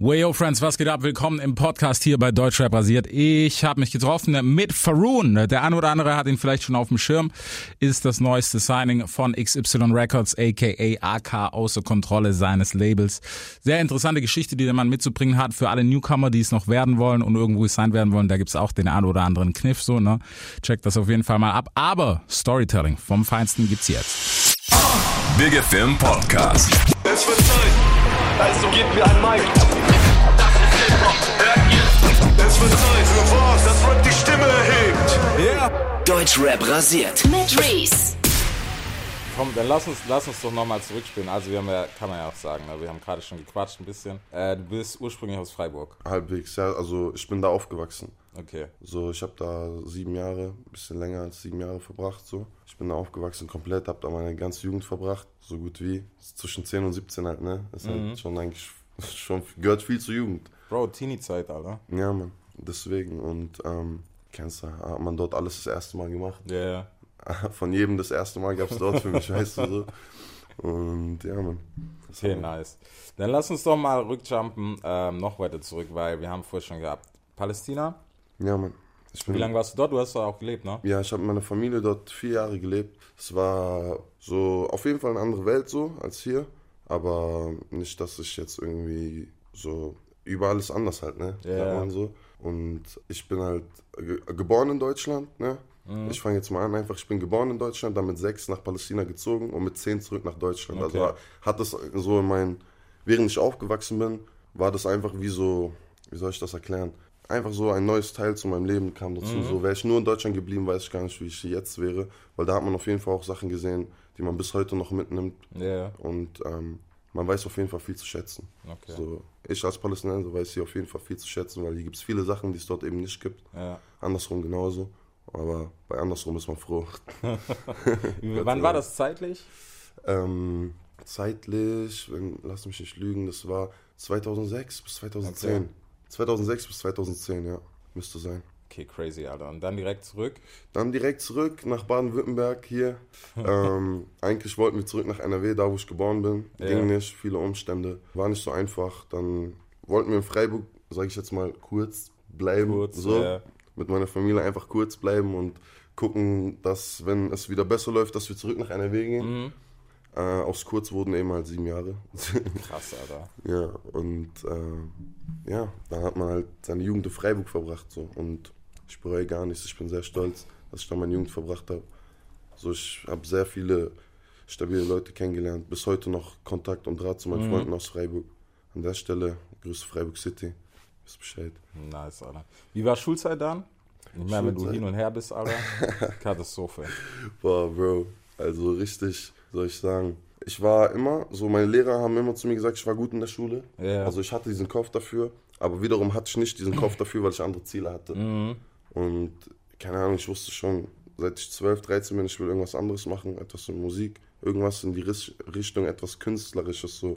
Wayo Friends, was geht ab? Willkommen im Podcast hier bei Deutschrap rasiert. Ich habe mich getroffen mit Faroon. Der eine oder andere hat ihn vielleicht schon auf dem Schirm. Ist das neueste Signing von XY Records, aka AK außer Kontrolle seines Labels. Sehr interessante Geschichte, die der Mann mitzubringen hat für alle Newcomer, die es noch werden wollen und irgendwo sein werden wollen. Da gibt's auch den einen oder anderen Kniff so, ne? Checkt das auf jeden Fall mal ab. Aber Storytelling vom Feinsten gibt's jetzt. Big FM Podcast. Es wird Zeit, also gebt mir ein Mic. Das ist Hip-Hop, hört ihr? Es wird Zeit für was, das Rap die Stimme erhebt. Yeah. Deutschrap rasiert. Mit Reese. Komm, dann lass uns, lass uns doch nochmal zurückspielen. Also wir haben ja, kann man ja auch sagen, ne? wir haben gerade schon gequatscht ein bisschen. Äh, du bist ursprünglich aus Freiburg. Halbwegs, ja. Also ich bin da aufgewachsen. Okay. So, ich habe da sieben Jahre, ein bisschen länger als sieben Jahre verbracht. So, ich bin da aufgewachsen komplett, habe da meine ganze Jugend verbracht, so gut wie zwischen 10 und 17 halt, ne. Das ist halt schon eigentlich schon gehört viel zur Jugend. Bro, Teenie-Zeit, Alter. Ja, man. Deswegen und ähm, kennst du, hat man dort alles das erste Mal gemacht. Ja, yeah. Von jedem das erste Mal gab es dort für mich, weißt du so. Und ja, man. Okay, nice. Dann lass uns doch mal rückjumpen, ähm, noch weiter zurück, weil wir haben vorher schon gehabt. Palästina, Ja, man. Wie lange warst du dort? Du hast da auch gelebt, ne? Ja, ich habe mit meiner Familie dort vier Jahre gelebt. Es war so auf jeden Fall eine andere Welt so als hier. Aber nicht, dass ich jetzt irgendwie so überall ist anders halt, ne? Ja. Man so. Und ich bin halt ge geboren in Deutschland, ne? Mhm. Ich fange jetzt mal an, einfach, ich bin geboren in Deutschland, dann mit sechs nach Palästina gezogen und mit zehn zurück nach Deutschland. Okay. Also hat das so in mein, während ich aufgewachsen bin, war das einfach wie so, wie soll ich das erklären? Einfach so ein neues Teil zu meinem Leben kam dazu. Mhm. So wäre ich nur in Deutschland geblieben, weiß ich gar nicht, wie ich jetzt wäre, weil da hat man auf jeden Fall auch Sachen gesehen, die man bis heute noch mitnimmt Ja, und ähm, man weiß auf jeden Fall viel zu schätzen. Okay. So, ich als Palästinenser weiß hier auf jeden Fall viel zu schätzen, weil hier gibt es viele Sachen, die es dort eben nicht gibt. ja. Andersrum genauso. Aber bei andersrum ist man froh. Wann war das zeitlich? Ähm, zeitlich, wenn, lass mich nicht lügen, das war 2006 bis 2010. Okay. 2006 bis 2010, ja, müsste sein. Okay, crazy, Alter. Und dann direkt zurück. Dann direkt zurück nach Baden-Württemberg hier. ähm, eigentlich wollten wir zurück nach NRW, da wo ich geboren bin. Ja. Ging nicht, viele Umstände. War nicht so einfach. Dann wollten wir in Freiburg, sage ich jetzt mal, kurz bleiben. Kurz, so, ja. Mit meiner Familie einfach kurz bleiben und gucken, dass, wenn es wieder besser läuft, dass wir zurück nach NRW gehen. Mhm. Äh, aus kurz wurden eben halt sieben Jahre. Krass, Alter. ja, und äh, ja, dann hat man halt seine Jugend in Freiburg verbracht. So. Und ich bereue gar nichts. Ich bin sehr stolz, dass ich da meine Jugend verbracht habe. So, ich habe sehr viele stabile Leute kennengelernt. Bis heute noch Kontakt und Draht zu meinen Freunden aus Freiburg. An der Stelle, Grüße Freiburg City. Wisst Bescheid. Nice, Alter. Wie war Schulzeit dann? Ich meine, wenn du hin und her bist, Alter. Katastrophe. Boah, Bro. Also richtig, soll ich sagen. Ich war immer, so meine Lehrer haben immer zu mir gesagt, ich war gut in der Schule. Ja. Also ich hatte diesen Kopf dafür. Aber wiederum hatte ich nicht diesen Kopf dafür, weil ich andere Ziele hatte. Mhm. Und keine Ahnung, ich wusste schon, seit ich 12, 13 bin, ich will irgendwas anderes machen, etwas in Musik, irgendwas in die Richtung, etwas Künstlerisches, so,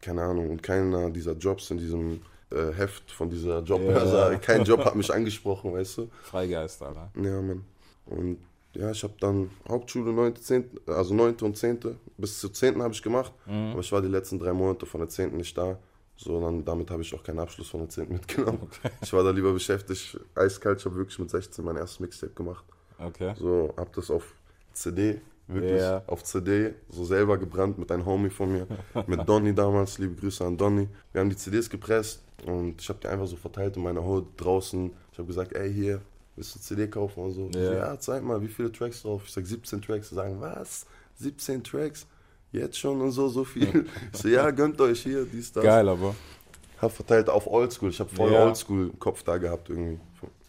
keine Ahnung. Und keiner dieser Jobs in diesem äh, Heft von dieser Jobbörse, Ja. kein Job hat mich angesprochen, weißt du? Freigeist, Alter. Ja, Mann. Und ja, ich habe dann Hauptschule 9., 10., also 9. und 10. Bis zur 10. habe ich gemacht, aber ich war die letzten drei Monate von der 10. nicht da. So, dann, damit habe ich auch keinen Abschluss von der 10. mitgenommen. Ich war da lieber beschäftigt, eiskalt, ich habe wirklich mit 16 mein erstes Mixtape gemacht. Okay. So, hab das auf CD, wirklich Ja. auf CD, so selber gebrannt mit einem Homie von mir, mit Donny damals, liebe Grüße an Donny. Wir haben die CDs gepresst und ich habe die einfach so verteilt in meiner Hut draußen. Ich habe gesagt, ey, hier, willst du CD kaufen und so? Ja. so, ja, zeig mal, wie viele Tracks drauf? Ich sag 17 Tracks. Sie sagen, was? 17 Tracks? Jetzt schon und so, so viel? Ich so, ja, gönnt euch hier, dies, das. Geil, aber. Hab verteilt auf Oldschool. Ich habe voll Ja. Oldschool-Kopf da gehabt irgendwie.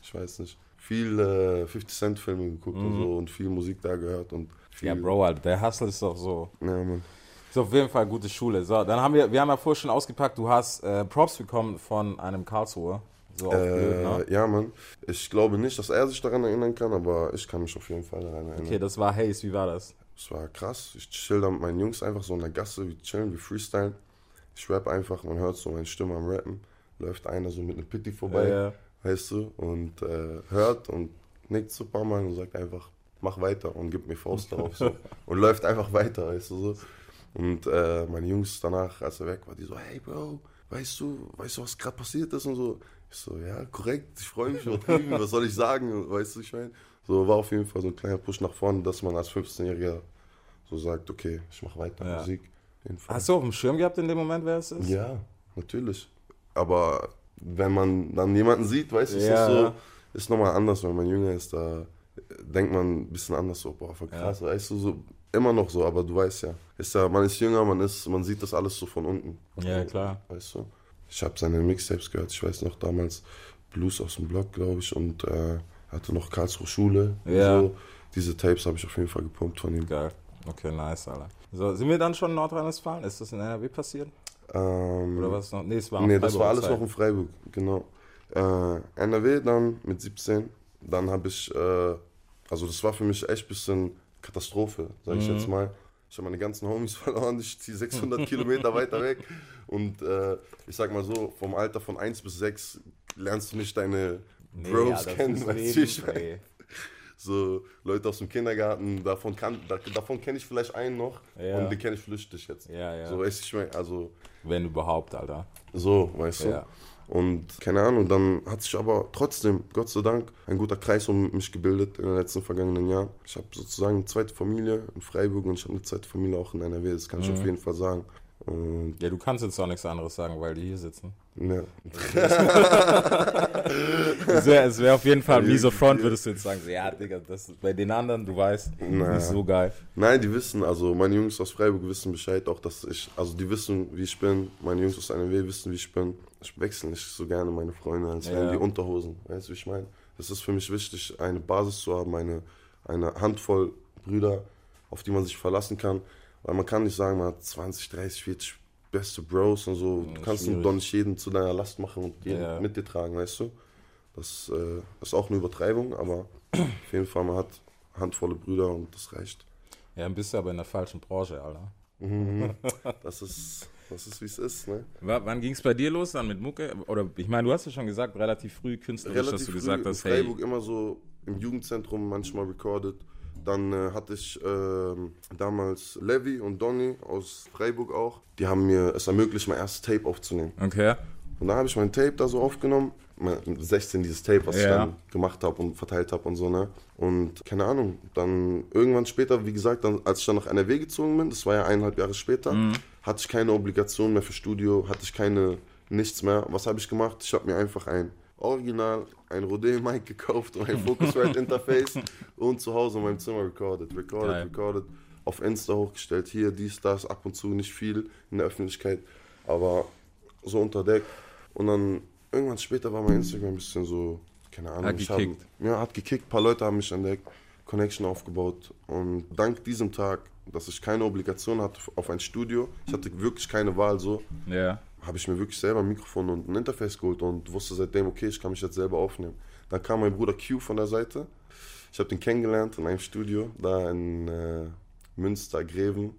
Ich weiß nicht. Viel äh, 50 Cent Filme geguckt und so und viel Musik da gehört und viel. Mhm. Ja, Bro, Alter, der Hustle ist doch so. Ja, Mann. Ist auf jeden Fall gute Schule. So, dann haben wir, wir haben ja vorher schon ausgepackt, du hast äh, Props bekommen von einem Karlsruhe. So auf blöd, Äh, ne? ja, Mann. Ich glaube nicht, dass er sich daran erinnern kann, aber ich kann mich auf jeden Fall daran erinnern. Okay, das war Haze, wie war das? Es war krass. Ich chill da mit meinen Jungs einfach so in der Gasse, wir chillen, wir freestylen. Ich rap einfach, man hört so meine Stimme am Rappen. Läuft einer so mit einem Pitti vorbei, ja. weißt du, und äh, hört und nickt so ein paar Mal und sagt einfach, mach weiter und gibt mir Faust darauf so. Und läuft einfach weiter, weißt du so. Und äh, meine Jungs danach, als er weg war, die so, hey Bro, weißt du, weißt du, was gerade passiert ist und so. Ich so, ja, korrekt, ich freue mich übertrieben, was soll ich sagen, weißt du, ich meine. So war auf jeden Fall so ein kleiner Push nach vorne, dass man als 15-Jähriger so sagt, okay, ich mache weiter Ja. Musik. Hast du auf dem Schirm gehabt in dem Moment, wer es ist? Ja, natürlich. Aber wenn man dann jemanden sieht, weißt du, ist Ja, das so, ja. ist nochmal anders, wenn man jünger ist, da denkt man ein bisschen anders so, boah, voll krass, weißt du, so, immer noch so, aber du weißt ja, ist ja, man ist jünger, man ist, man sieht das alles so von unten. Ja, klar. Weißt du? Ich habe seine Mixtapes gehört, ich weiß noch damals Blues aus dem Block, glaube ich, und äh, hatte noch Karlsruhe Schule. Ja. So. Diese Tapes habe ich auf jeden Fall gepumpt von ihm. Geil. Okay, nice, Alter. So, sind wir dann schon in Nordrhein-Westfalen? Ist das in NRW passiert? Ähm, Oder was noch? Nee, es war Nee, das war alles noch in Freiburg, genau. Äh, NRW dann mit 17, dann habe ich, äh, also das war für mich echt ein bisschen Katastrophe, sage ich Mhm. jetzt mal. Ich habe meine ganzen Homies verloren, ich ziehe 600 Kilometer weiter weg und äh, ich sag mal so, vom Alter von 1 bis 6 lernst du nicht deine Nee, Bros ja, kennen, weißt ich mein, so Leute aus dem Kindergarten, davon, kann, da, davon kenne ich vielleicht einen noch Ja. und den kenne ich flüchtig jetzt. Ja, ja. So, weißt du, ich mein, also Wenn überhaupt, Alter. so, weißt du. Ja. Und keine Ahnung, dann hat sich aber trotzdem, Gott sei Dank, ein guter Kreis um mich gebildet in den letzten vergangenen Jahren. Ich habe sozusagen eine zweite Familie in Freiburg und ich habe eine zweite Familie auch in NRW, das kann ich Mhm. auf jeden Fall sagen. Und Ja, du kannst jetzt auch nichts anderes sagen, weil die hier sitzen. Ja, Es wäre wär auf jeden Fall mieser Front, würdest du jetzt sagen, so, ja, Digga, das bei den anderen, du weißt, Naja. nicht so geil. Nein, die wissen, also meine Jungs aus Freiburg wissen Bescheid, auch dass ich, also die wissen, wie ich bin. Meine Jungs aus NRW wissen, wie ich bin. Ich wechsle nicht so gerne meine Freunde, als wären Ja. die Unterhosen. Weißt du, wie ich meine? Es ist für mich wichtig, eine Basis zu haben, eine, eine Handvoll Brüder, auf die man sich verlassen kann. Weil man kann nicht sagen, man hat 20, 30, 40 beste Bros und so. Du kannst schwierig. doch nicht jeden zu deiner Last machen und jeden Ja. mit dir tragen, weißt du? Das äh, ist auch eine Übertreibung, aber auf jeden Fall, man hat handvolle Brüder und das reicht. Ja, dann bist du aber in der falschen Branche, Alter. Das ist, das ist wie es ist, ne? W wann ging es bei dir los dann mit Mucke? Oder ich meine, du hast ja schon gesagt, relativ früh künstlerisch, dass du früh gesagt in hast, hey, Freiburg immer so im Jugendzentrum manchmal recorded. Dann äh, hatte ich ähm, damals Levi und Donny aus Freiburg auch. Die haben mir es ermöglicht, mein erstes Tape aufzunehmen. okay, Und da habe ich mein Tape da so aufgenommen. Mein 16 dieses Tape, was ich Ja. dann gemacht habe und verteilt habe und so, ne? Und keine Ahnung, dann irgendwann später, wie gesagt, dann, als ich dann nach NRW gezogen bin, das war ja eineinhalb Jahre später, hatte ich keine Obligation mehr für Studio, hatte ich keine, nichts mehr. Was habe ich gemacht? Ich habe mir einfach ein Original, ein Rode-Mic gekauft und ein Focusrite-Interface und zu Hause in meinem Zimmer recorded, recorded, Geil. recorded, auf Insta hochgestellt, hier, dies, das, ab und zu nicht viel in der Öffentlichkeit, aber so unter Deck. Und dann irgendwann später war mein Instagram ein bisschen so, keine Ahnung. Hat ich gekickt. Hab, ja, hat gekickt. Ein paar Leute haben mich entdeckt, Connection aufgebaut. Und dank diesem Tag, dass ich keine Obligation hatte auf ein Studio, ich hatte wirklich keine Wahl so, ja, habe ich mir wirklich selber ein Mikrofon und ein Interface geholt und wusste seitdem, okay, ich kann mich jetzt selber aufnehmen. Dann kam mein Bruder Q von der Seite. Ich habe den kennengelernt in einem Studio, da in äh, Münster, Greven,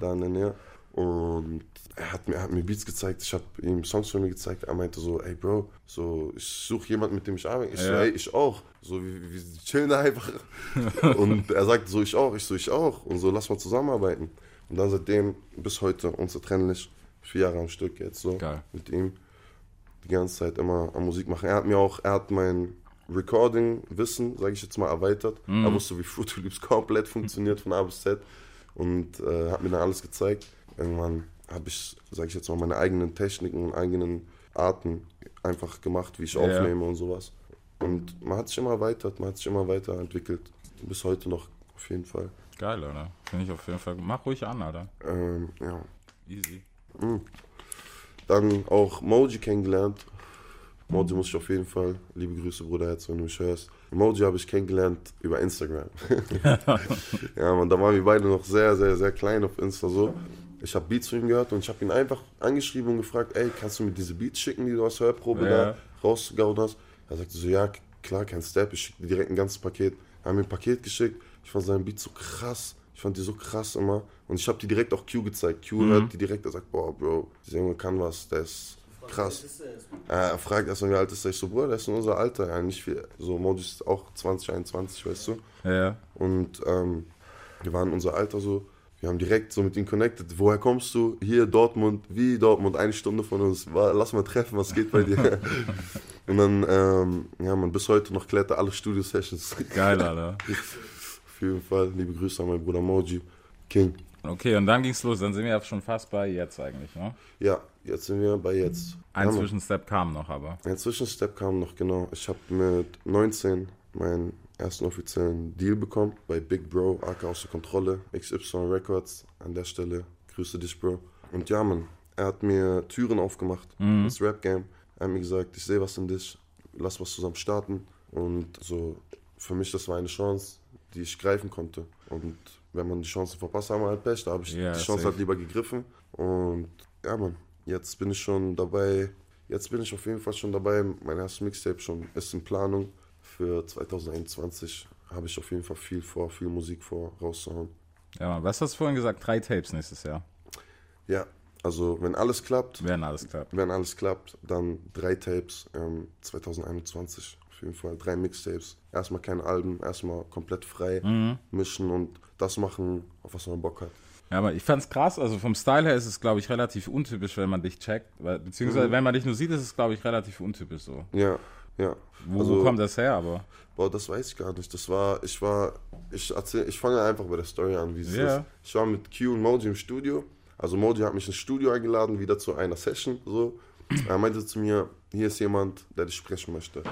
da in der Nähe. Und er hat mir, er hat mir Beats gezeigt, ich habe ihm Songs von mir gezeigt. Er meinte so, ey Bro, so, ich suche jemanden, mit dem ich arbeite. Ich so, Ja. ey, ich auch. So, wir, wir chillen da einfach. und er sagte so, ich auch. Ich so, ich auch. Und so, lass mal zusammenarbeiten. Und dann seitdem bis heute unzertrennlich. Vier Jahre am Stück jetzt so Geil. mit ihm. Die ganze Zeit immer am Musik machen. Er hat mir auch, er hat mein Recording-Wissen, sage ich jetzt mal, erweitert. Er wusste, wie Fruity Loops komplett funktioniert von A bis Z und äh, hat mir dann alles gezeigt. Irgendwann habe ich, sage ich jetzt mal, meine eigenen Techniken und eigenen Arten einfach gemacht, wie ich Ja. aufnehme und sowas. Und man hat sich immer erweitert, man hat sich immer weiterentwickelt. Bis heute noch, auf jeden Fall. geil, oder? Finde ich auf jeden Fall. Mach ruhig an, Alter. Ähm, ja. Easy. Dann auch Moji kennengelernt. Moji muss ich auf jeden Fall, liebe Grüße Bruderherz, wenn du mich hörst. Moji habe ich kennengelernt über Instagram. ja, man, da waren wir beide noch sehr, sehr, sehr klein auf Insta so. Ich habe Beats von ihm gehört und ich habe ihn einfach angeschrieben und gefragt, ey, kannst du mir diese Beats schicken, die du aus Hörprobe Ja. da rausgehauen hast? Er sagte so, ja, klar, kein Step, ich schicke dir direkt ein ganzes Paket. Er hat mir ein Paket geschickt, ich fand seinen Beat so krass, ich fand die so krass immer. Und ich habe die direkt auch Q gezeigt. Q hört die direkt, er sagt, boah, Bro, dieser Junge kann was, der ist krass. Er fragt erstmal, wie alt ist er? Ich so, Bruder, der ist in unser Alter, ja, nicht viel. So, Moji ist auch 20, 21, weißt du. Ja, Und ähm, wir waren in unser Alter so. wir haben direkt so mit ihm connected. Woher kommst du? Hier Dortmund, wie Dortmund, eine Stunde von uns. Lass mal treffen, was geht bei dir? und dann, ähm, ja, man, bis heute noch klettert alle Studio-Sessions. Geil, Alter. Auf jeden Fall, liebe Grüße an meinen Bruder Moji, King. Okay, und dann ging's los. Dann sind wir ja schon fast bei jetzt eigentlich, ne? Ja, jetzt sind wir bei jetzt. Ein Mann. Zwischenstep kam noch, aber. Ein Zwischenstep kam noch, genau. Ich habe mit 19 meinen ersten offiziellen Deal bekommen bei Big Bro, AK außer Kontrolle, XY Records. An der Stelle, grüße dich, Bro. Und ja, Mann, er hat mir Türen aufgemacht ins Rap-Game. Er hat mir gesagt, ich sehe was in dich, lass was zusammen starten. Und so, für mich, das war eine Chance, die ich greifen konnte. Und wenn man die Chance verpasst, haben wir halt Pech. Da habe ich Ja, die Chance safe. halt lieber gegriffen. Und ja, Mann, jetzt bin ich schon dabei. Jetzt bin ich auf jeden Fall schon dabei. Mein erstes Mixtape schon ist in Planung. Für 2021 habe ich auf jeden Fall viel vor, viel Musik vor, rauszuhauen. Ja, Mann, was hast du vorhin gesagt? Drei Tapes nächstes Jahr. Ja, also wenn alles klappt, Werden alles klappt. wenn alles klappt, dann drei Tapes ähm, 2021. Auf jeden Fall drei Mixtapes. Erstmal keine Alben, erstmal komplett frei Mhm. mischen und das machen, auf was man Bock hat. Ja, aber ich fand's krass. Also vom Style her ist es, glaube ich, relativ untypisch, wenn man dich checkt. Beziehungsweise, wenn man dich nur sieht, ist es, glaube ich, relativ untypisch so. Ja, ja. Wo, Also- wo kommt das her, aber? Boah, das weiß ich gar nicht. Das war, ich war, ich erzähl, ich fange einfach bei der Story an, wie es Ja. ist. Ich war mit Q und Moji im Studio. Also Moji hat mich ins Studio eingeladen, wieder zu einer Session. So. Er meinte zu mir, hier ist jemand, der dich sprechen möchte.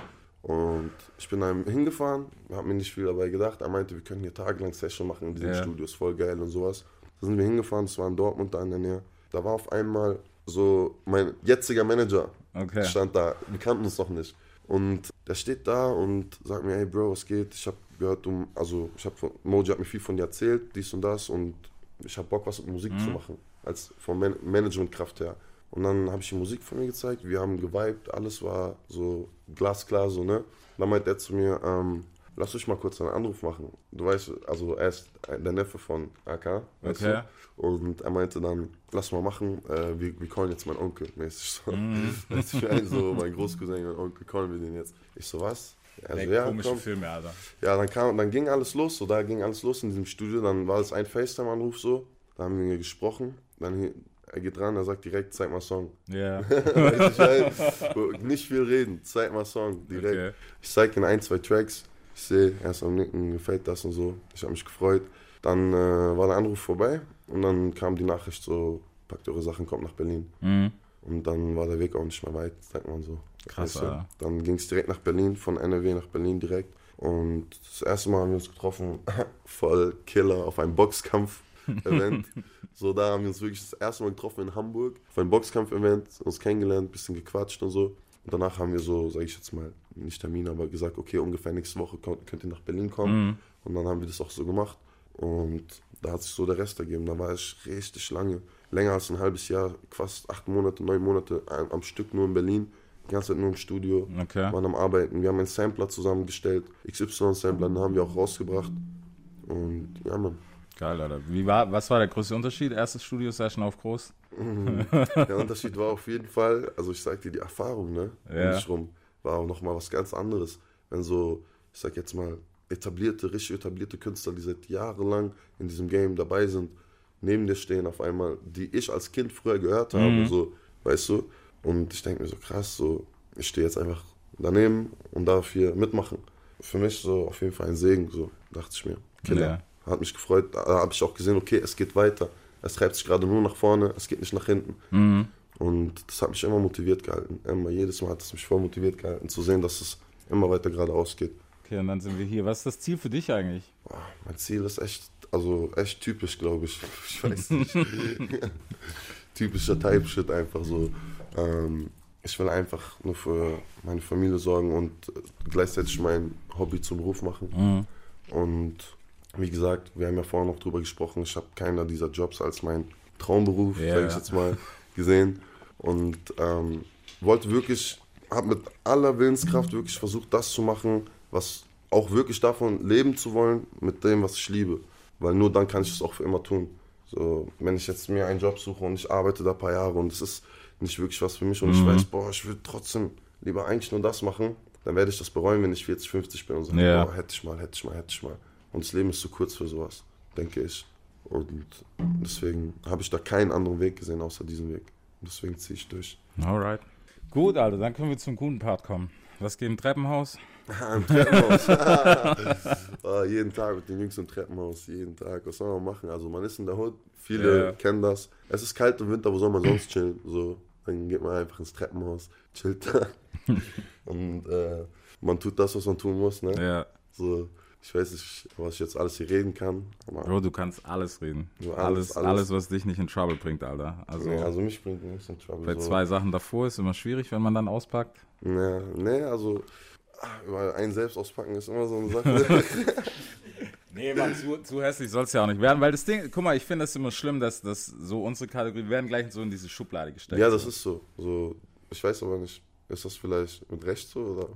Und ich bin dann hingefahren, habe mir nicht viel dabei gedacht. Er meinte, wir können hier tagelang Session machen in diesem Ja. Studio, ist voll geil und sowas. Da sind wir hingefahren, das war in Dortmund da in der Nähe. Da war auf einmal so mein jetziger Manager Okay. stand da. Wir kannten uns noch nicht. Und der steht da und sagt mir, hey Bro, was geht? Ich habe gehört, um, also ich habe Moji hat mir viel von dir erzählt, dies und das und ich habe Bock, was mit Musik zu machen, als vom Man Managementkraft her. Und dann habe ich ihm Musik von mir gezeigt, wir haben geweibt, alles war so glasklar, so, ne? Dann meint er zu mir, ähm, lass uns mal kurz einen Anruf machen. Du weißt, also er ist der Neffe von AK, weißt Okay. du? Und er meinte dann, lass mal machen, äh, wir, wir callen jetzt meinen Onkel, mäßig so. Weißt du, ich meine, so mein Großcousin und Onkel, callen wir den jetzt. Ich so, was? Also, Der ja, komische komm. Filme, Alter. Ja, dann kam, dann ging alles los, so, da ging alles los in diesem Studio, dann war es ein FaceTime-Anruf so, da haben wir gesprochen, dann er geht dran, er sagt direkt, zeig mal Song. Ja. Meine, nicht viel reden, zeig mal Song, direkt. Okay. Ich zeig ihm ein, zwei Tracks, ich sehe, er ist am Nicken, gefällt das und so, ich habe mich gefreut. Dann äh, war der Anruf vorbei und dann kam die Nachricht so, packt eure Sachen, kommt nach Berlin. Mhm. Und dann war der Weg auch nicht mehr weit, sagt man so. Krass, Weißt du? Dann ging es direkt nach Berlin, von NRW nach Berlin direkt. Und das erste Mal haben wir uns getroffen, voll Killer, auf einem Boxkampf-Event. so, da haben wir uns wirklich das erste Mal getroffen in Hamburg, auf einem Boxkampf-Event, uns kennengelernt, bisschen gequatscht und so. Und danach haben wir so, sage ich jetzt mal, nicht Termin, aber gesagt, okay, ungefähr nächste Woche könnt, ihr nach Berlin kommen. Und dann haben wir das auch so gemacht. Und da hat sich so der Rest ergeben. Da war ich richtig lange, länger als ein halbes Jahr, fast acht Monate, neun Monate am am Stück nur in Berlin. Die ganze Zeit nur im Studio, Okay. waren am Arbeiten. Wir haben einen Sampler zusammengestellt, XY-Sampler, den haben wir auch rausgebracht. Und ja, Mann. Geil, Alter. Wie war, was war der größte Unterschied? Erstes Studio-Session auf groß? Der Unterschied war auf jeden Fall, also ich sag dir, die Erfahrung, ne? Ja. Mich rum, war auch nochmal was ganz anderes. Wenn so, ich sag jetzt mal, etablierte, richtig etablierte Künstler, die seit jahrelang in diesem Game dabei sind, neben dir stehen auf einmal, die ich als Kind früher gehört habe, so, weißt du? Und ich denke mir so, krass, so, ich stehe jetzt einfach daneben und darf hier mitmachen. Für mich so auf jeden Fall ein Segen, so, dachte ich mir. Killer. Ja. Hat mich gefreut. Da habe ich auch gesehen, okay, es geht weiter. Es treibt sich gerade nur nach vorne, es geht nicht nach hinten. Und das hat mich immer motiviert gehalten. Immer, jedes Mal hat es mich voll motiviert gehalten, zu sehen, dass es immer weiter geradeaus geht. Okay, und dann sind wir hier. Was ist das Ziel für dich eigentlich? Boah, mein Ziel ist echt, also echt typisch, glaube ich. Ich weiß nicht. Typischer Type-Shit einfach so. Ähm, ich will einfach nur für meine Familie sorgen und gleichzeitig mein Hobby zum Beruf machen. Und wie gesagt, wir haben ja vorhin noch drüber gesprochen, ich habe keiner dieser Jobs als mein Traumberuf, Ja. sage ich jetzt mal, gesehen. Und ähm, wollte wirklich, habe mit aller Willenskraft wirklich versucht, das zu machen, was auch wirklich davon leben zu wollen, mit dem, was ich liebe. Weil nur dann kann ich es auch für immer tun. So, wenn ich jetzt mir einen Job suche und ich arbeite da ein paar Jahre und es ist nicht wirklich was für mich und ich weiß, boah, ich würde trotzdem lieber eigentlich nur das machen, dann werde ich das bereuen, wenn ich 40, 50 bin und sage, Ja. boah, hätte ich mal, hätte ich mal, hätte ich mal. Und das Leben ist zu kurz für sowas, denke ich. Und deswegen habe ich da keinen anderen Weg gesehen, außer diesen Weg. Und deswegen ziehe ich durch. Alright. Gut, Alter, dann können wir zum guten Part kommen. Was geht im Treppenhaus? Im Treppenhaus. Ah, jeden Tag mit den Jungs im Treppenhaus, jeden Tag. Was soll man machen? Also man ist in der Hut, viele Ja. kennen das. Es ist kalt im Winter, wo soll man sonst chillen? So, dann geht man einfach ins Treppenhaus, chillt da. Und äh, man tut das, was man tun muss. Ne? Ja. So, ich weiß nicht, was ich jetzt alles hier reden kann. Bro, du kannst alles reden. So alles, alles, alles, was dich nicht in Trouble bringt, Alter. Also, nee, also mich bringt nichts in Trouble. bei so. zwei Sachen davor ist immer schwierig, wenn man dann auspackt. Nee, nee, also ah, weil einen selbst auspacken ist immer so eine Sache. Nee, Mann, zu, zu hässlich soll es ja auch nicht werden, weil das Ding, guck mal, ich finde das immer schlimm, dass, dass so unsere Kategorie, wir werden gleich so in diese Schublade gesteckt. ja, das ist so. so. Ich weiß aber nicht, ist das vielleicht mit Recht so oder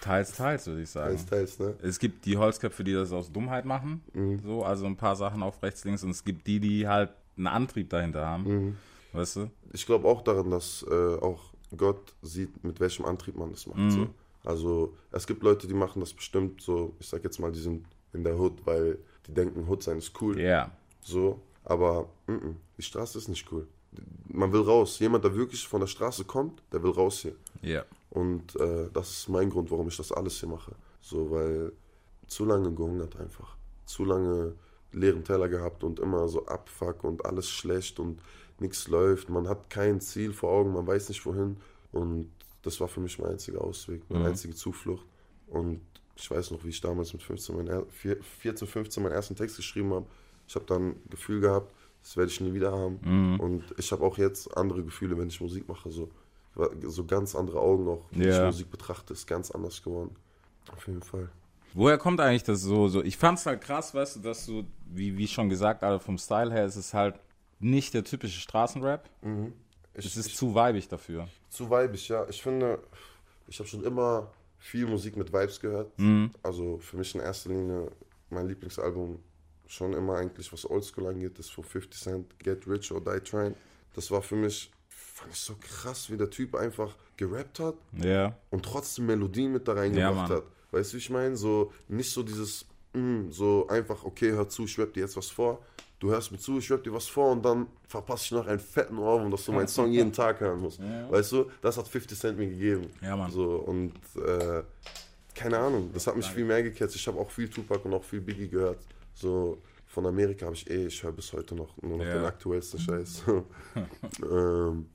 Teils, teils, würde ich sagen. teils, teils, ne? Es gibt die Holzköpfe, die das aus Dummheit machen, Mhm. so, also ein paar Sachen auf rechts, links, und es gibt die, die halt einen Antrieb dahinter haben, Mhm. weißt du? Ich glaube auch daran, dass äh, auch Gott sieht, mit welchem Antrieb man das macht. So. Also es gibt Leute, die machen das bestimmt so, ich sag jetzt mal, die sind in der Hood, weil die denken, Hood sein ist cool. Ja, So, aber mm -mm, die Straße ist nicht cool. Man will raus. Jemand, der wirklich von der Straße kommt, der will raus hier. ja. Und äh, das ist mein Grund, warum ich das alles hier mache. So, weil zu lange gehungert einfach. Zu lange leeren Teller gehabt und immer so Abfuck und alles schlecht und nichts läuft. Man hat kein Ziel vor Augen, man weiß nicht wohin. Und das war für mich mein einziger Ausweg, meine einzige Zuflucht. Und ich weiß noch, wie ich damals mit 15 mein er- vier- 14, 15 meinen ersten Text geschrieben habe. Ich habe dann ein Gefühl gehabt, das werde ich nie wieder haben. Und ich habe auch jetzt andere Gefühle, wenn ich Musik mache. So, so ganz andere Augen auch, ich Ja. Musik betrachte, ist ganz anders geworden. Auf jeden Fall. Woher kommt eigentlich das so, so? Ich fand's halt krass, weißt du, dass du, wie, wie schon gesagt, Alter, vom Style her ist es halt nicht der typische Straßenrap. Ich, Es ist zu weibig dafür. zu weibig, ja. Ich finde, ich habe schon immer viel Musik mit Vibes gehört. Also für mich in erster Linie mein Lieblingsalbum schon immer eigentlich, was Oldschool angeht, ist von 50 Cent, Get Rich or Die Trying. Das war für mich, fand ich so krass, wie der Typ einfach gerappt hat Ja. und trotzdem Melodien mit da reingemacht Mann. hat. Weißt du, wie ich meine? So, nicht so dieses, mm, so einfach, okay, hör zu, ich rap dir jetzt was vor. Du hörst mir zu, ich rap dir was vor und dann verpasse ich noch einen fetten Ohrwurm, dass du meinen Song jeden Tag hören musst. Weißt du, das hat 50 Cent mir gegeben. Ja, Mann. So, und äh, keine Ahnung, das hat mich viel mehr gecatcht. Ich habe auch viel Tupac und auch viel Biggie gehört. So, von Amerika habe ich eh, ich höre bis heute noch nur noch Ja. den aktuellsten Scheiß. ähm,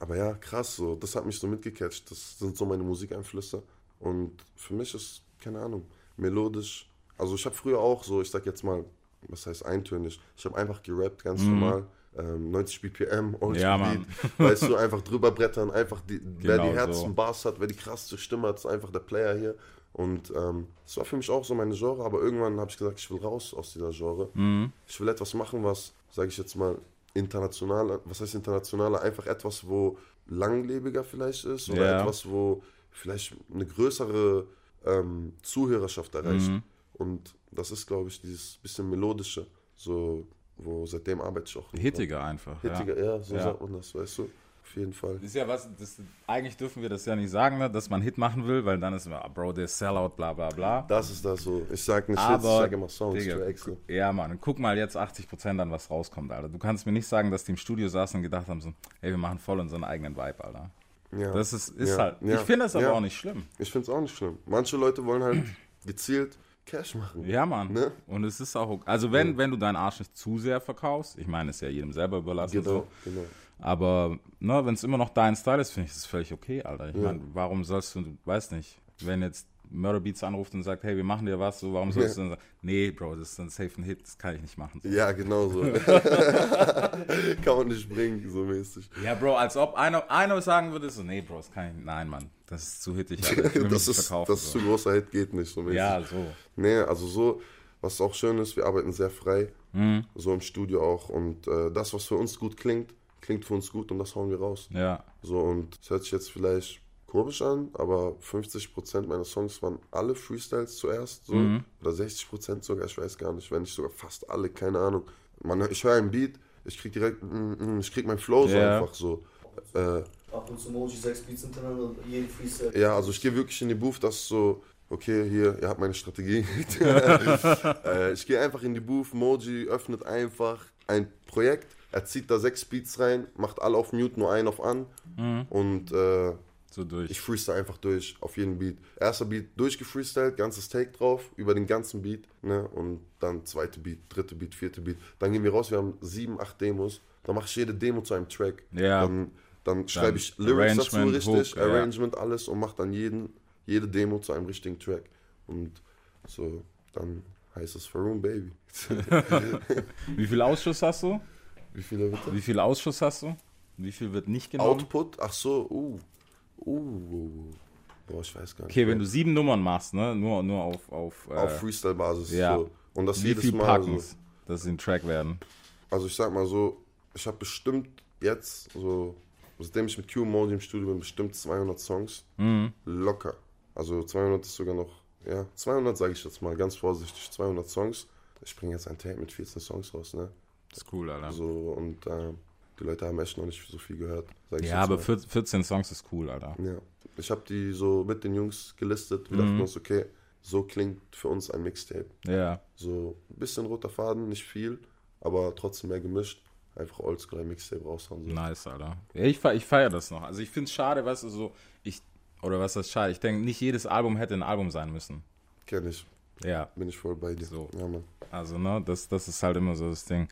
aber ja, krass, so, das hat mich so mitgecatcht. Das sind so meine Musikeinflüsse. Und für mich ist, keine Ahnung, melodisch. Also ich habe früher auch so, ich sag jetzt mal, was heißt eintönig, ich habe einfach gerappt, ganz normal. Ähm, 90 BPM, Ja, Oldschool Mann. Beat, weißt du, einfach drüber brettern, einfach die, wer die Genau härtesten so. Bars hat, wer die krasseste Stimme hat, ist einfach der Player hier. Und ähm, das war für mich auch so meine Genre, aber irgendwann habe ich gesagt, ich will raus aus dieser Genre. Mhm. Ich will etwas machen, was, sage ich jetzt mal, international, was heißt internationaler, einfach etwas, wo langlebiger vielleicht ist oder Ja. etwas, wo vielleicht eine größere ähm, Zuhörerschaft erreicht. Mhm. Und das ist, glaube ich, dieses bisschen melodische, so, wo seitdem arbeite ich auch. Hittiger einfach. Hittiger, ja, so Ja. sagt man das, weißt du? Auf jeden Fall. Ist ja was, das, eigentlich dürfen wir das ja nicht sagen, ne, dass man Hit machen will, weil dann ist immer, ah, Bro, der ist Sellout, bla bla bla. Das ist das so. Ich sag nicht Hits, ich sag immer Songs, Digga, Tracks. So. ja, Mann, guck mal jetzt 80% an, was rauskommt, Alter. Du kannst mir nicht sagen, dass die im Studio saßen und gedacht haben, so, ey, wir machen voll unseren eigenen Vibe, Alter. Ja. Das ist, ist Ja, halt, ja, ich finde das aber ja. auch nicht schlimm. Ich find's auch nicht schlimm. Manche Leute wollen halt gezielt Cash machen. Ja, Mann. Ne? Und es ist auch, okay. also wenn, wenn du deinen Arsch nicht zu sehr verkaufst, ich meine, ist ja jedem selber überlassen, Genau, so. genau. Aber ne, wenn es immer noch dein Style ist, finde ich das völlig okay, Alter. Ich meine, warum sollst du, weiß nicht, wenn jetzt Murder Beats anruft und sagt, hey, wir machen dir was, so, warum sollst du dann sagen, nee, Bro, das ist ein safe ein Hit, das kann ich nicht machen. So. Ja, genau so. Kann man nicht bringen, so mäßig. Ja, Bro, als ob einer, einer sagen würde, so, nee, Bro, das kann ich, nein, Mann, das ist zu hittig, Alter. Ich will mich Das nicht ist, verkaufen. das ist so. zu großer Hit, geht nicht so mäßig. Ja, so. Nee, also so, was auch schön ist, wir arbeiten sehr frei, Mhm. so im Studio auch. Und äh, das, was für uns gut klingt, klingt für uns gut und das hauen wir raus. Ja. So, und es hört sich jetzt vielleicht komisch an, aber 50% meiner Songs waren alle Freestyles zuerst, so. Mhm. Oder 60% sogar, ich weiß gar nicht, wenn nicht sogar fast alle, keine Ahnung. Man, ich höre einen Beat, ich krieg direkt, mm, mm, ich krieg meinen Flow so Ja. einfach so. Äh, Ab und zu Moji, sechs Beats hintereinander, jeden Freestyle. ja, also ich gehe wirklich in die Booth, das ist so, okay, hier, ihr habt meine Strategie. äh, ich gehe einfach in die Booth, Moji öffnet einfach ein Projekt, er zieht da sechs Beats rein, macht alle auf Mute, nur einen auf an und äh, So durch. ich freestyle einfach durch auf jeden Beat. Erster Beat durchgefreestylt, ganzes Take drauf, über den ganzen Beat, ne? Und dann zweite Beat, dritte Beat, vierte Beat. Dann gehen wir raus, wir haben sieben, acht Demos. Dann mache ich jede Demo zu einem Track. Ja. Dann, dann schreibe ich Lyrics dazu Arrangement, richtig, ja. Arrangement, alles und mache dann jeden, jede Demo zu einem richtigen Track. Und so, dann heißt es Faroon Baby. Wie viel Ausschuss hast du? Wie viele bitte? Wie viel Ausschuss hast du? Wie viel wird nicht genommen? Output? Ach so, uh. Uh. Boah, ich weiß gar nicht. Okay, wenn du sieben Nummern machst, ne? Nur, nur auf, auf, äh, auf Freestyle-Basis. ja. So. Und das wie jedes viel Mal packen so. dass sie ein Track werden? Also ich sag mal so, ich habe bestimmt jetzt, so, seitdem ich mit Q Modi im Studio bin, bestimmt 200 Songs. Mhm. Locker. Also 200 ist sogar noch, ja, 200 sage ich jetzt mal, ganz vorsichtig, 200 Songs. Ich bringe jetzt ein Tape mit 14 Songs raus, ne? Das ist cool, Alter. So, und äh, die Leute haben echt noch nicht so viel gehört. Ja, aber mal. 14 14 Songs ist cool, Alter. Ja. Ich habe die so mit den Jungs gelistet. Wir Mhm. dachten uns, okay, so klingt für uns ein Mixtape. Ja. So ein bisschen roter Faden, nicht viel, aber trotzdem mehr gemischt. Einfach oldschool ein Mixtape raushauen. So. Nice, Alter. Ja, ich, ich feiere das noch. Also ich finde es schade, weißt du, so, ich, oder was ist schade? Ich denke, nicht jedes Album hätte ein Album sein müssen. Kenn ich. Ja. Bin ich voll bei dir. So. Ja, Mann. Also, ne, das, das ist halt immer so das Ding.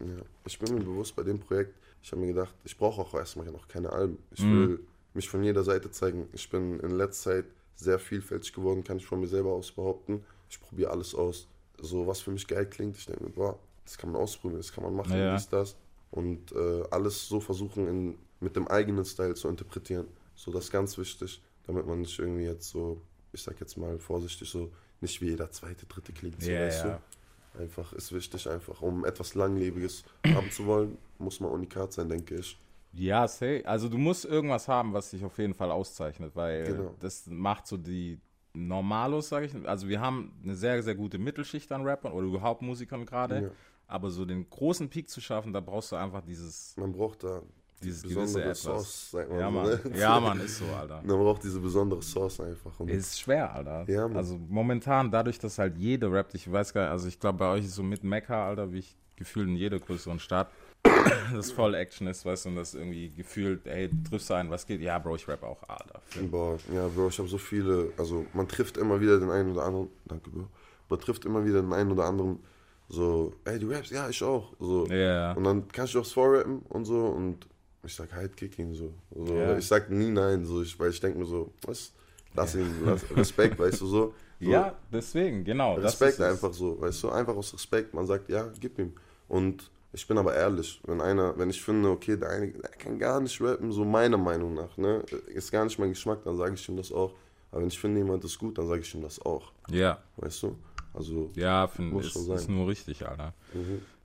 Ja. Ich bin mir bewusst bei dem Projekt, ich habe mir gedacht, ich brauche auch erstmal noch keine Alben. Ich Mhm. will mich von jeder Seite zeigen. Ich bin in letzter Zeit sehr vielfältig geworden, kann ich von mir selber aus behaupten. Ich probiere alles aus. So, was für mich geil klingt, ich denke mir, boah, das kann man ausprobieren, das kann man machen, Ja. dies, das. Und äh, alles so versuchen, in, mit dem eigenen Style zu interpretieren. So, das ist ganz wichtig, damit man nicht irgendwie jetzt so, ich sag jetzt mal vorsichtig, so nicht wie jeder zweite, dritte klingt. So, Ja, weißt ja. du? Einfach ist wichtig, einfach um etwas Langlebiges haben zu wollen, muss man unikat sein, denke ich. Ja, say. Also du musst irgendwas haben, was dich auf jeden Fall auszeichnet, weil Genau. das macht so die Normalos, sage ich. Also wir haben eine sehr, sehr gute Mittelschicht an Rappern oder überhaupt Musikern gerade. Ja. Aber so den großen Peak zu schaffen, da brauchst du einfach dieses, Man braucht da dieses diese gewisse besondere Etwas. Sauce, sagt man Ja, so, Mann. ne? Ja, Mann, ist so, Alter. Man braucht diese besondere Sauce einfach. Und Ist schwer, Alter. Ja, Mann. also momentan, dadurch, dass halt jede rappt, ich weiß gar nicht, also ich glaube, bei euch ist so mit Mecca, Alter, wie ich gefühlt in jeder größeren Stadt, das voll Action ist, weißt du, und das irgendwie gefühlt, ey, triffst du einen, was geht? Ja, Bro, ich rap auch, Alter. Boah, ja, Bro, ich habe so viele, also man trifft immer wieder den einen oder anderen, danke, Bro, man trifft immer wieder den einen oder anderen, so, ey, du rappst, ja, ich auch, so. Ja. Und dann kannst du aufs Vorrappen und so und ich sag halt, kick ihn, so. so Ja. Ich sag nie nein, so, ich, weil ich denke mir so, was, lass ihn, lass, Respekt, weißt du, so. so Ja, deswegen, genau. Respekt einfach so, weißt du, einfach aus Respekt, man sagt, ja, gib ihm. Und ich bin aber ehrlich, wenn einer, wenn ich finde, okay, der eine, der kann gar nicht rappen, so meiner Meinung nach, ne, ist gar nicht mein Geschmack, dann sage ich ihm das auch. Aber wenn ich finde, jemand ist gut, dann sage ich ihm das auch, Ja, weißt du? Also, ja, finde Muss ist, schon sein. Mhm. ist nur richtig, Alter.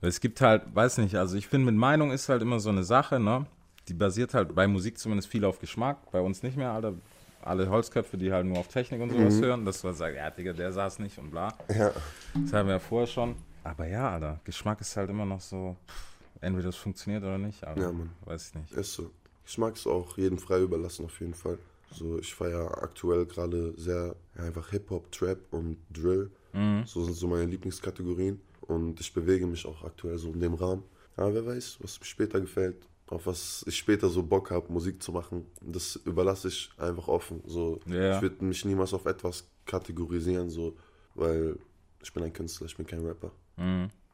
Es gibt halt, weiß nicht, also ich finde, mit Meinung ist halt immer so eine Sache, ne? Die basiert halt bei Musik zumindest viel auf Geschmack, bei uns nicht mehr, Alter. Alle Holzköpfe, die halt nur auf Technik und sowas hören, dass du halt sagst, ja, Digga, der saß nicht und bla. Mhm. ja, Das haben wir ja vorher schon. Aber ja, Alter, Geschmack ist halt immer noch so, entweder das funktioniert oder nicht, Alter. Ja, Mann. Weiß ich nicht. ist so. Geschmack ist auch jedem frei überlassen, auf jeden Fall. So, ich feiere aktuell gerade sehr einfach Hip-Hop, Trap und Drill. So sind so meine Lieblingskategorien. Und ich bewege mich auch aktuell so in dem Rahmen. Aber wer weiß, was mir später gefällt, auf was ich später so Bock habe, Musik zu machen. Das überlasse ich einfach offen. So, Ja. Ich würde mich niemals auf etwas kategorisieren, so, weil ich bin ein Künstler, ich bin kein Rapper.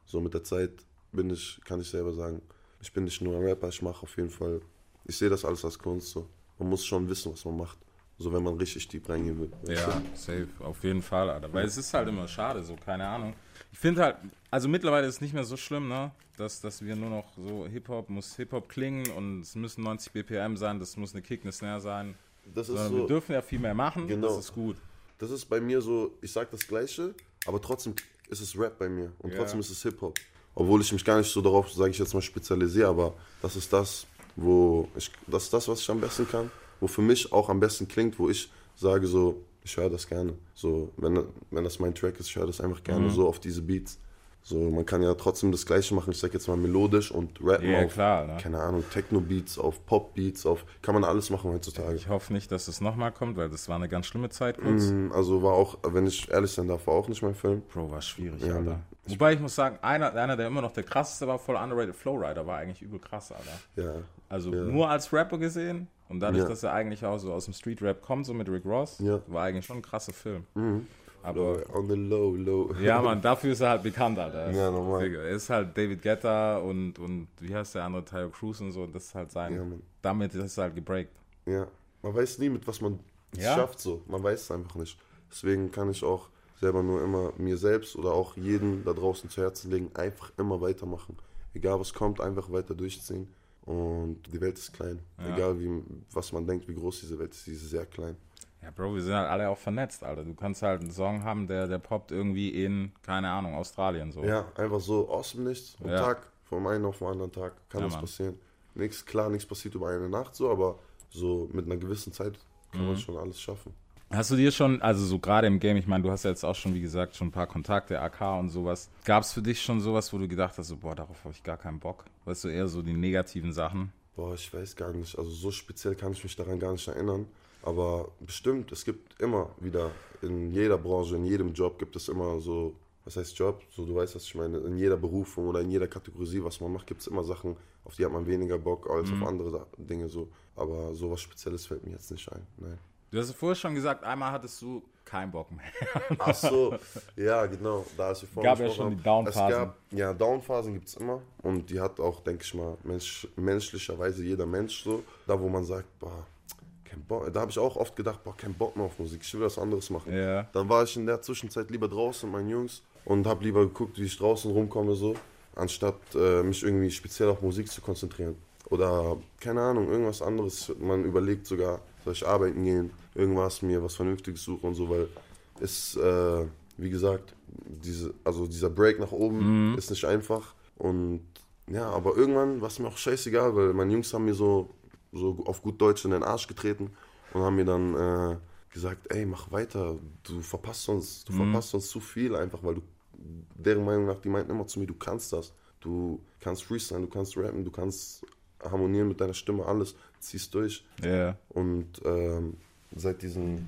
So mit der Zeit bin ich, kann ich selber sagen, ich bin nicht nur ein Rapper, ich mache auf jeden Fall, ich sehe das alles als Kunst so. Man muss schon wissen, was man macht. So wenn man richtig deep reingehen will. Ja, safe, auf jeden Fall, Alter. Weil es ist halt immer schade, so, keine Ahnung. Ich finde halt, also mittlerweile ist es nicht mehr so schlimm, ne? Dass, dass wir nur noch so Hip-Hop, muss Hip-Hop klingen und es müssen 90 BPM sein, das muss eine Kick, eine Snare sein. Das ist Sondern so, wir dürfen ja viel mehr machen, Genau. das ist gut. das ist bei mir so, ich sag das Gleiche, aber trotzdem ist es Rap bei mir und Ja. trotzdem ist es Hip-Hop. Obwohl ich mich gar nicht so darauf, sage ich jetzt mal, spezialisiere, aber das ist das, wo ich, das ist das, was ich am besten kann, wo für mich auch am besten klingt, wo ich sage so, ich höre das gerne. So, wenn, wenn das mein Track ist, ich höre das einfach gerne so auf diese Beats. So, man kann ja trotzdem das Gleiche machen, ich sag jetzt mal melodisch und rappen Ja, auf, klar, ne? keine Ahnung, Techno-Beats, auf Pop-Beats, auf, kann man alles machen heutzutage. Ich hoffe nicht, dass es nochmal kommt, weil das war eine ganz schlimme Zeit kurz. Mm, Also war auch, wenn ich ehrlich sein darf, war auch nicht mein Film. Bro, war schwierig, Ja, Alter. ne. Wobei ich muss sagen, einer, einer, der immer noch der krasseste war, voll underrated Flowrider, war eigentlich übel krass, Alter. Ja, Also Ja. nur als Rapper gesehen und dadurch, Ja. dass er eigentlich auch so aus dem Street-Rap kommt, so mit Rick Ross, Ja. war eigentlich schon ein krasser Film. aber Aber on the low, low. ja, man, dafür ist er halt bekannt, Alter. Ja, normal. Er ist halt David Guetta und, und wie heißt der andere, Tyler Cruz und so, das ist halt sein, Ja, damit ist er halt gebreakt. Ja, man weiß nie, mit was man es Ja. schafft so. Man weiß es einfach nicht. Deswegen kann ich auch selber nur immer mir selbst oder auch jeden da draußen zu Herzen legen, einfach immer weitermachen. Egal was kommt, einfach weiter durchziehen. Und die Welt ist klein. Ja. Egal wie, was man denkt, wie groß diese Welt ist, sie ist sehr klein. Ja, Bro, wir sind halt alle auch vernetzt, Alter. Du kannst halt einen Song haben, der, der poppt irgendwie in, keine Ahnung, Australien so. Ja, einfach so aus dem Nichts, am Ja. Tag, vom einen auf den anderen Tag, kann Ja, das Mann. passieren. Nichts, klar, nichts passiert über eine Nacht so, aber so mit einer gewissen Zeit kann Mhm. man schon alles schaffen. Hast du dir schon, also so gerade im Game, ich meine, du hast ja jetzt auch schon, wie gesagt, schon ein paar Kontakte, AK und sowas. Gab es für dich schon sowas, wo du gedacht hast, so, boah, darauf habe ich gar keinen Bock? Weißt du, eher so die negativen Sachen? Boah, ich weiß gar nicht. Also so speziell kann ich mich daran gar nicht erinnern. Aber bestimmt, es gibt immer wieder in jeder Branche, in jedem Job gibt es immer so, was heißt Job? So, du weißt, was ich meine. In jeder Berufung oder in jeder Kategorie, was man macht, gibt es immer Sachen, auf die hat man weniger Bock als auf andere Dinge so. Aber sowas Spezielles fällt mir jetzt nicht ein. Nein. Du hast vorher schon gesagt, einmal hattest du keinen Bock mehr. Ach so, ja, genau. Da ist Gab ja schon die Downphasen. Es gab, ja, Downphasen gibt es immer. Und die hat auch, denke ich mal, mensch, menschlicherweise jeder Mensch so. Da, wo man sagt, boah, kein Bock. Da habe ich auch oft gedacht, boah, kein Bock mehr auf Musik. Ich will was anderes machen. Ja. Dann war ich in der Zwischenzeit lieber draußen mit meinen Jungs und habe lieber geguckt, wie ich draußen rumkomme, so, anstatt äh, mich irgendwie speziell auf Musik zu konzentrieren. Oder, keine Ahnung, irgendwas anderes. Man überlegt sogar, soll ich arbeiten gehen, irgendwas mir, was Vernünftiges suchen und so, weil es, äh, wie gesagt, diese, also dieser Break nach oben ist nicht einfach. Und ja, aber irgendwann war es mir auch scheißegal, weil meine Jungs haben mir so, so auf gut Deutsch in den Arsch getreten und haben mir dann äh, gesagt, ey, mach weiter, du verpasst uns, du verpasst uns zu viel einfach, weil du, deren Meinung nach, die meinten immer zu mir, du kannst das, du kannst freestylen, du kannst rappen, du kannst harmonieren mit deiner Stimme, alles, ziehst durch. Ja. Und ähm, seit diesem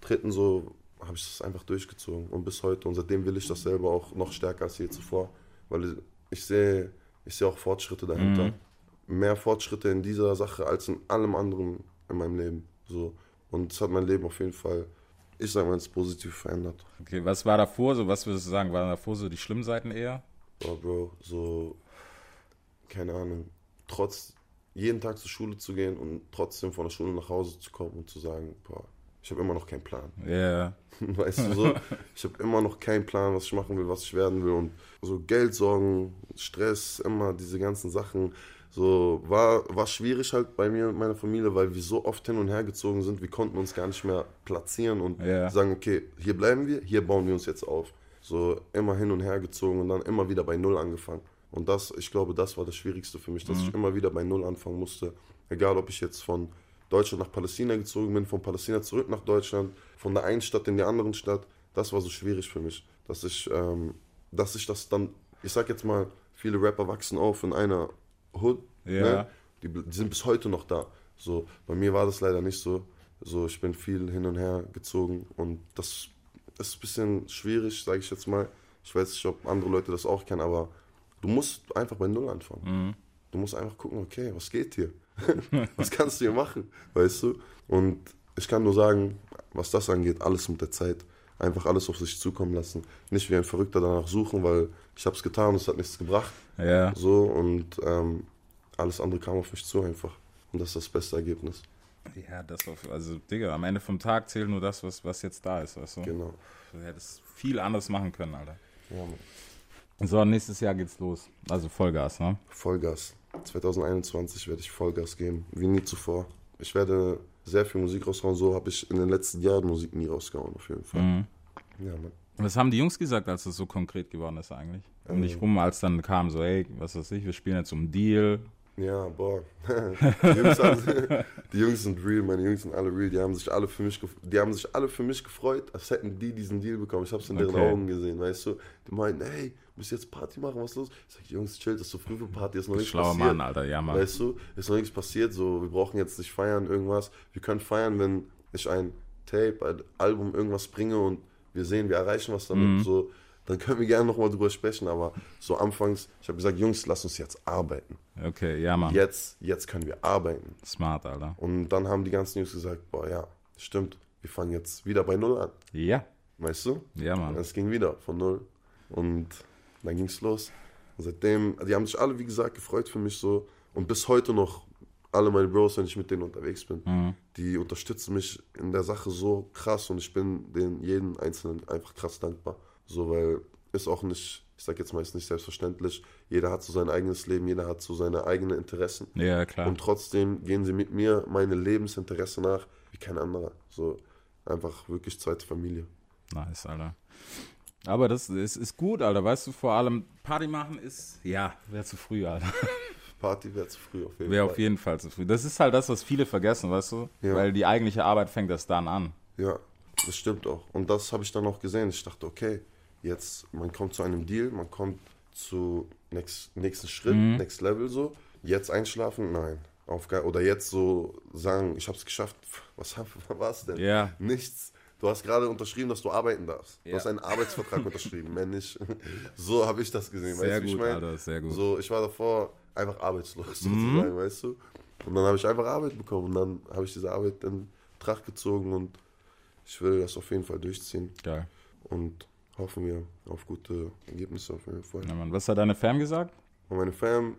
dritten so habe ich das einfach durchgezogen und bis heute. Und seitdem will ich das selber auch noch stärker als je zuvor, weil ich sehe, ich sehe auch Fortschritte dahinter. Mehr Fortschritte in dieser Sache als in allem anderen in meinem Leben. So. Und es hat mein Leben auf jeden Fall, ich sage mal, ins Positive verändert. Okay, was war davor so? Was würdest du sagen? Waren davor so die schlimmen Seiten eher? Boah, Bro, so, keine Ahnung, trotz jeden Tag zur Schule zu gehen und trotzdem von der Schule nach Hause zu kommen und zu sagen, boah, ich habe immer noch keinen Plan. Ja. Weißt du so? Ich habe immer noch keinen Plan, was ich machen will, was ich werden will. Und so Geldsorgen, Stress, immer diese ganzen Sachen. So war, war schwierig halt bei mir und meiner Familie, weil wir so oft hin und her gezogen sind, wir konnten uns gar nicht mehr platzieren und Ja. sagen, okay, hier bleiben wir, hier bauen wir uns jetzt auf. So immer hin und her gezogen und dann immer wieder bei Null angefangen. Und das, ich glaube, das war das Schwierigste für mich, dass ich immer wieder bei Null anfangen musste. Egal, ob ich jetzt von Deutschland nach Palästina gezogen bin, von Palästina zurück nach Deutschland, von der einen Stadt in die anderen Stadt. Das war so schwierig für mich, dass ich, ähm, dass ich das dann, ich sag jetzt mal, viele Rapper wachsen auf in einer Hood, Ja. ne? die, die sind bis heute noch da. So, bei mir war das leider nicht so. So, ich bin viel hin und her gezogen und das ist ein bisschen schwierig, sage ich jetzt mal. Ich weiß nicht, ob andere Leute das auch kennen, aber du musst einfach bei Null anfangen. Du musst einfach gucken, okay, was geht hier? was kannst du hier machen? Weißt du? Und ich kann nur sagen, was das angeht, alles mit der Zeit. Einfach alles auf sich zukommen lassen. Nicht wie ein Verrückter danach suchen, weil ich habe es getan und es hat nichts gebracht. Ja. So und ähm, alles andere kam auf mich zu einfach. Und das ist das beste Ergebnis. Ja, das auf, also, Digga, am Ende vom Tag zählt nur das, was, was jetzt da ist, weißt du? Genau. Du hättest viel anderes machen können, Alter. Ja, Mann. So, nächstes Jahr geht's los. Also Vollgas, ne? Vollgas. 2021 werde ich Vollgas geben, wie nie zuvor. Ich werde sehr viel Musik raushauen. So habe ich in den letzten Jahren Musik nie rausgehauen, auf jeden Fall. Ja, Mann. Was haben die Jungs gesagt, als es so konkret geworden ist eigentlich? Um dich rum, als dann kam so, ey, was weiß ich, wir spielen jetzt um Deal. Ja, boah. die, Jungs alle, die Jungs sind real, meine Jungs sind alle real. Die haben sich alle für mich, die haben sich alle für mich gefreut, als hätten die diesen Deal bekommen. Ich hab's in deren Okay. Augen gesehen, weißt du. Die meinten, hey, müsst jetzt Party machen, was ist los? Ich sag, Jungs, chill, das ist so früh für Party, ist noch nichts Schlauer passiert. Mann, Alter, ja, Mann. Weißt du, ist noch nichts passiert, so, wir brauchen jetzt nicht feiern, irgendwas. Wir können feiern, wenn ich ein Tape, ein Album, irgendwas bringe und wir sehen, wir erreichen was damit, Mhm. so, dann können wir gerne nochmal drüber sprechen, aber so anfangs, ich habe gesagt, Jungs, lass uns jetzt arbeiten. Okay, ja, Mann. Jetzt, jetzt können wir arbeiten. Smart, Alter. Und dann haben die ganzen Jungs gesagt, boah, ja, stimmt, wir fangen jetzt wieder bei Null an, Ja, weißt du? ja, Mann. Es ging wieder von Null und dann ging's los. Und seitdem, die haben sich alle, wie gesagt, gefreut für mich so und bis heute noch alle meine Bros, wenn ich mit denen unterwegs bin, Mhm. die unterstützen mich in der Sache so krass und ich bin den jeden Einzelnen einfach krass dankbar. So, weil ist auch nicht, ich sag jetzt mal, ist nicht selbstverständlich. Jeder hat so sein eigenes Leben, jeder hat so seine eigenen Interessen. Ja, klar. Und trotzdem gehen sie mit mir meine Lebensinteresse nach wie kein anderer. So einfach wirklich zweite Familie. Nice, Alter. Aber das ist, ist gut, Alter. Weißt du, vor allem Party machen ist, ja, wäre zu früh, Alter. Party wäre zu früh auf jeden Wäre Fall. auf jeden Fall zu früh. Das ist halt das, was viele vergessen, weißt du? Ja. Weil die eigentliche Arbeit fängt erst dann an. Ja, das stimmt auch. Und das habe ich dann auch gesehen. Ich dachte, okay, jetzt, man kommt zu einem Deal, man kommt zu next, nächsten Schritt, Mhm. next Level so. Jetzt einschlafen? Nein. Auf gar, oder jetzt so sagen, ich habe es geschafft. Was was denn? Ja. Nichts. Du hast gerade unterschrieben, dass du arbeiten darfst. Du Ja. hast einen Arbeitsvertrag unterschrieben, mehr nicht. So habe ich das gesehen. Sehr weißt du, wie ich gut, mein? Alter, sehr gut. Mhm. So, ich war davor einfach arbeitslos sozusagen, weißt du? Und dann habe ich einfach Arbeit bekommen und dann habe ich diese Arbeit in Tracht gezogen und ich will das auf jeden Fall durchziehen Geil. und hoffen wir auf gute Ergebnisse auf jeden Fall. Ja, Mann. Was hat deine Fam gesagt? Und meine Fam,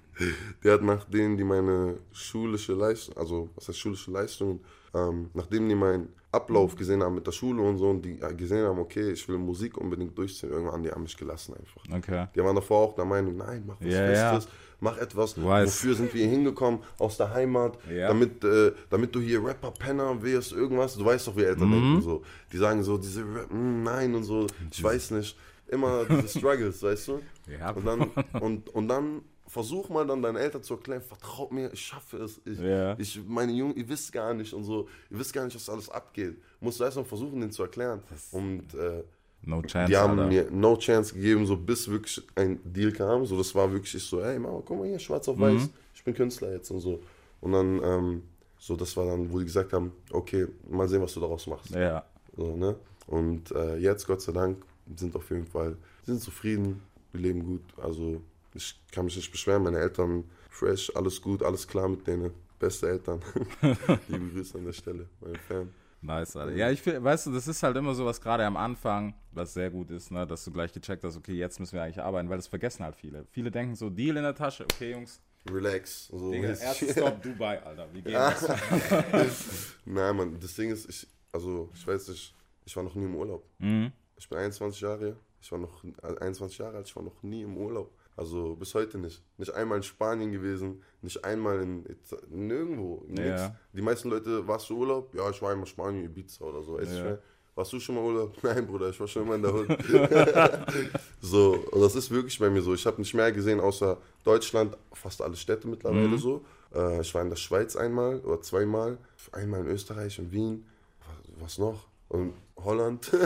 die hat nach denen, die meine schulische Leistung, also was heißt schulische Leistung, ähm, nachdem die meinen Ablauf gesehen haben mit der Schule und so und die gesehen haben, okay, ich will Musik unbedingt durchziehen, irgendwann, die haben mich gelassen einfach. Okay. Die waren davor auch der Meinung, nein, mach was Ja, ja. Mach etwas, weiß. wofür sind wir hier hingekommen, aus der Heimat, Ja. damit, äh, damit du hier Rapper-Penner wirst, irgendwas, du weißt doch, wie Eltern Mhm. denken so. Die sagen so, diese Rap, mm, nein und so, ich weiß nicht, immer diese Struggles, weißt du? Ja. Und dann, und, und dann versuch mal dann deinen Eltern zu erklären, vertraut mir, ich schaffe es. Ich, Ja. ich, meine Jungen, ihr wisst gar nicht und so, ihr wisst gar nicht, was alles abgeht. Musst du erst mal versuchen, denen zu erklären. Und äh, No chance, die haben Alter. mir no chance gegeben, so bis wirklich ein Deal kam. So, das war wirklich ich so, ey Mama, guck mal hier, schwarz auf weiß, ich bin Künstler jetzt und so. Und dann, ähm, so, das war dann, wo die gesagt haben, okay, mal sehen, was du daraus machst. Ja. So, ne? Und äh, jetzt, Gott sei Dank, sind auf jeden Fall, sind zufrieden, wir leben gut. Also ich kann mich nicht beschweren, meine Eltern fresh, alles gut, alles klar mit denen. Beste Eltern. Liebe Grüße an der Stelle, meine Fan. Nice, Alter. Ja, ich finde, weißt du, das ist halt immer so was gerade am Anfang, was sehr gut ist, ne, dass du gleich gecheckt hast, okay, jetzt müssen wir eigentlich arbeiten, weil das vergessen halt viele. Viele denken so, Deal in der Tasche, okay, Jungs, Relax. So Digga, Stop Dubai, Alter, wie geht das? Nein, Mann, das Ding ist, ich, also, ich weiß nicht, ich war noch nie im Urlaub. Mhm. Ich bin 21 Jahre, ich war noch äh, 21 Jahre alt, ich war noch nie im Urlaub. Also bis heute nicht. Nicht einmal in Spanien gewesen, nicht einmal in nirgendwo. Nix. Ja. Die meisten Leute, warst du Urlaub? Ja, ich war einmal Spanien, Ibiza oder so. Ja. Warst du schon mal Urlaub? Nein, Bruder, ich war schon immer in der Hut. so, und das ist wirklich bei mir so. Ich habe nicht mehr gesehen außer Deutschland, fast alle Städte mittlerweile Mhm. so. Äh, ich war in der Schweiz einmal oder zweimal, einmal in Österreich, in Wien. Was, was noch? Und Holland. Bro,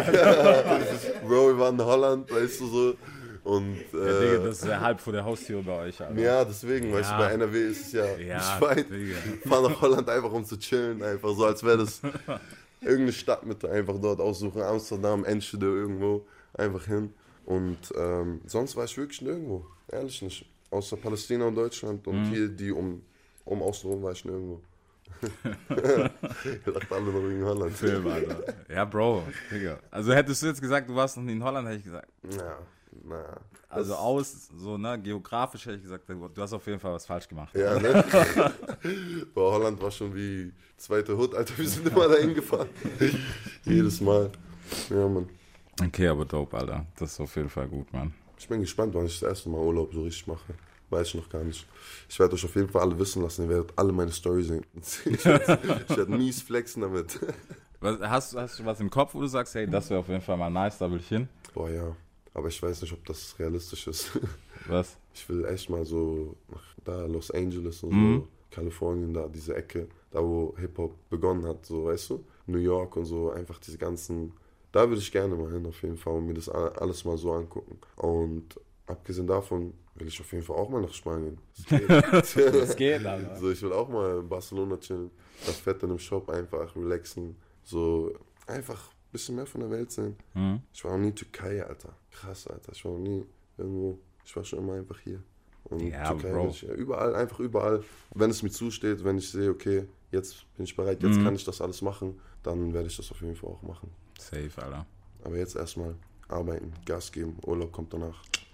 Bro, wir waren in Holland, weißt du so. Und Digga, äh, das ist ja halb vor der Haustür bei euch, Alter. ja, deswegen, weißt du, Ja. bei NRW ist es ja, Ja, ich weiß, Digga. fahr nach Holland einfach um zu chillen, einfach so, als wäre das irgendeine Stadtmitte, einfach dort aussuchen, Amsterdam, Enschede, irgendwo, einfach hin. Und ähm, sonst war ich wirklich nirgendwo, ehrlich nicht. Außer Palästina und Deutschland und hier die um, um außenrum war ich nirgendwo. ich dachte alle noch in Holland. Film, Alter. Ja, Bro, Digga. Also hättest du jetzt gesagt, du warst noch nie in Holland, hätte ich gesagt. Ja, na. Also aus, so, ne, geografisch hätte ich gesagt, du hast auf jeden Fall was falsch gemacht. Ja, ne? Boah, Holland war schon wie zweite Hut, Alter. Wir sind immer dahin gefahren. Jedes Mal. Ja, Mann. Okay, aber dope, Alter. Das ist auf jeden Fall gut, Mann. Ich bin gespannt, wann ich das erste Mal Urlaub so richtig mache. Weiß ich noch gar nicht. Ich werde euch auf jeden Fall alle wissen lassen. Ihr werdet alle meine Story sehen. Ich werde mies flexen damit. Was, hast, hast du was im Kopf, wo du sagst, hey, das wäre auf jeden Fall mal nice, da will ich hin? Boah, ja. Aber ich weiß nicht, ob das realistisch ist. Was? ich will echt mal so nach da Los Angeles und Mhm. so, Kalifornien, da diese Ecke, da wo Hip-Hop begonnen hat, so weißt du, New York und so, einfach diese ganzen, da würde ich gerne mal hin auf jeden Fall und mir das alles mal so angucken. Und abgesehen davon will ich auf jeden Fall auch mal nach Spanien. Das geht. Das geht, Alter. So, ich will auch mal in Barcelona chillen, das Fett in einem Shop einfach relaxen, so einfach ein bisschen mehr von der Welt sehen. Mhm. Ich war noch nie in Türkei, Alter. Krass, Alter. Ich war noch nie irgendwo. Ich war schon immer einfach hier. Und Ja, Bro. will ich, überall, einfach überall. Wenn es mir zusteht, wenn ich sehe, okay, jetzt bin ich bereit, jetzt kann ich das alles machen, dann werde ich das auf jeden Fall auch machen. Safe, Alter. Aber jetzt erstmal arbeiten, Gas geben, Urlaub kommt danach.